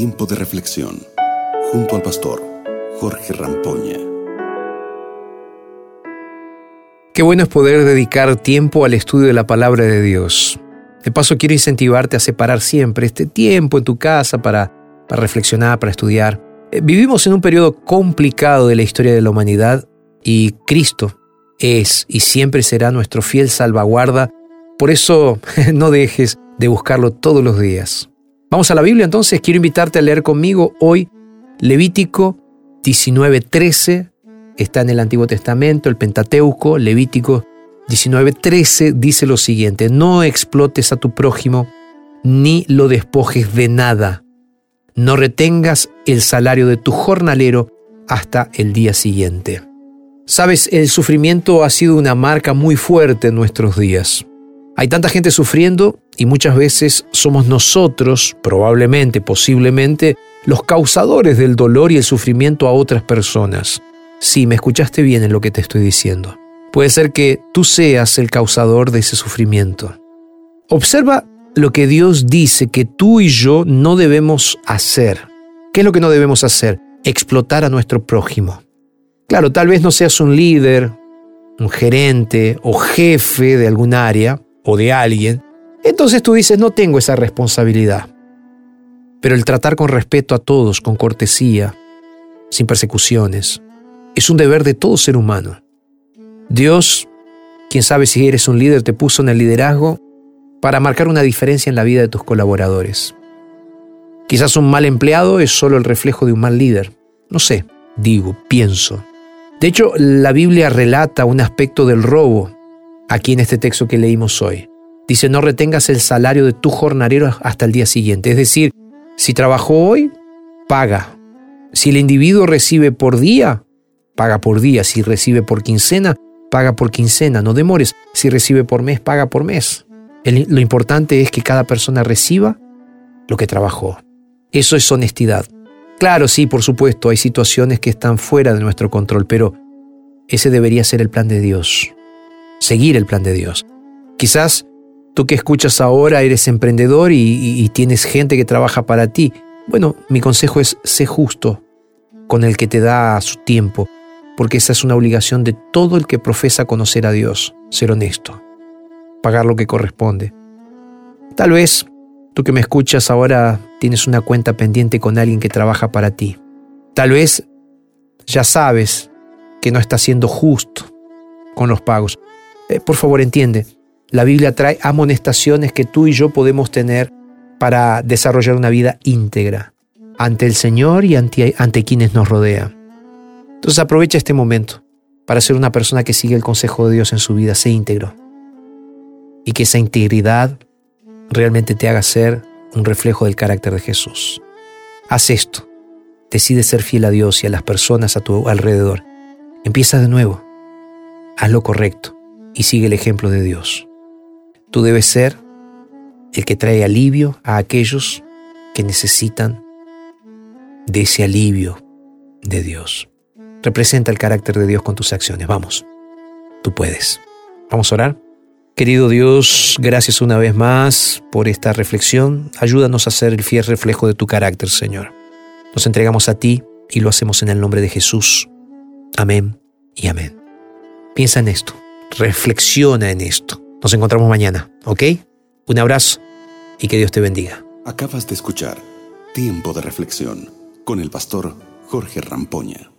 Tiempo de reflexión junto al pastor Jorge Rampoña. Qué bueno es poder dedicar tiempo al estudio de la palabra de Dios. De paso quiero incentivarte a separar siempre este tiempo en tu casa para, para reflexionar, para estudiar. Eh, vivimos en un periodo complicado de la historia de la humanidad y Cristo es y siempre será nuestro fiel salvaguarda. Por eso no dejes de buscarlo todos los días. Vamos a la Biblia entonces, quiero invitarte a leer conmigo hoy Levítico 19:13, está en el Antiguo Testamento, el Pentateuco, Levítico 19:13 dice lo siguiente, no explotes a tu prójimo ni lo despojes de nada, no retengas el salario de tu jornalero hasta el día siguiente. Sabes, el sufrimiento ha sido una marca muy fuerte en nuestros días. Hay tanta gente sufriendo y muchas veces somos nosotros, probablemente, posiblemente, los causadores del dolor y el sufrimiento a otras personas. Sí, me escuchaste bien en lo que te estoy diciendo. Puede ser que tú seas el causador de ese sufrimiento. Observa lo que Dios dice que tú y yo no debemos hacer. ¿Qué es lo que no debemos hacer? Explotar a nuestro prójimo. Claro, tal vez no seas un líder, un gerente o jefe de algún área o de alguien. Entonces tú dices, no tengo esa responsabilidad. Pero el tratar con respeto a todos, con cortesía, sin persecuciones, es un deber de todo ser humano. Dios, quien sabe si eres un líder, te puso en el liderazgo para marcar una diferencia en la vida de tus colaboradores. Quizás un mal empleado es solo el reflejo de un mal líder. No sé, digo, pienso. De hecho, la Biblia relata un aspecto del robo aquí en este texto que leímos hoy. Dice, no retengas el salario de tu jornalero hasta el día siguiente. Es decir, si trabajó hoy, paga. Si el individuo recibe por día, paga por día. Si recibe por quincena, paga por quincena. No demores. Si recibe por mes, paga por mes lo importante es que cada persona reciba lo que trabajó. Eso es honestidad. Claro, sí, por supuesto, hay situaciones que están fuera de nuestro control, pero ese debería ser el plan de Dios. Seguir el plan de Dios. Quizás tú que escuchas ahora eres emprendedor y, tienes gente que trabaja para ti. Bueno, mi consejo es sé justo con el que te da su tiempo, porque esa es una obligación de todo el que profesa conocer a Dios, ser honesto pagar lo que corresponde. Tal vez tú que me escuchas ahora tienes una cuenta pendiente con alguien que trabaja para ti. Tal vez ya sabes que no está siendo justo con los pagos. Eh, por favor, entiende, la Biblia trae amonestaciones que tú y yo podemos tener para desarrollar una vida íntegra ante el Señor y ante, ante quienes nos rodean. Entonces aprovecha este momento para ser una persona que sigue el consejo de Dios en su vida, sé íntegro y que esa integridad realmente te haga ser un reflejo del carácter de Jesús. Haz esto. Decide ser fiel a Dios y a las personas a tu alrededor. Empieza de nuevo. Haz lo correcto y sigue el ejemplo de Dios. Tú debes ser el que trae alivio a aquellos que necesitan de ese alivio de Dios. Representa el carácter de Dios con tus acciones. Vamos, tú puedes. Vamos a orar. Querido Dios, gracias una vez más por esta reflexión. Ayúdanos a ser el fiel reflejo de tu carácter, Señor. Nos entregamos a ti y lo hacemos en el nombre de Jesús. Amén y amén. Piensa en esto, reflexiona en esto. Nos encontramos mañana, ¿ok? Un abrazo y que Dios te bendiga. Acabas de escuchar Tiempo de Reflexión con el pastor Jorge Rampoña.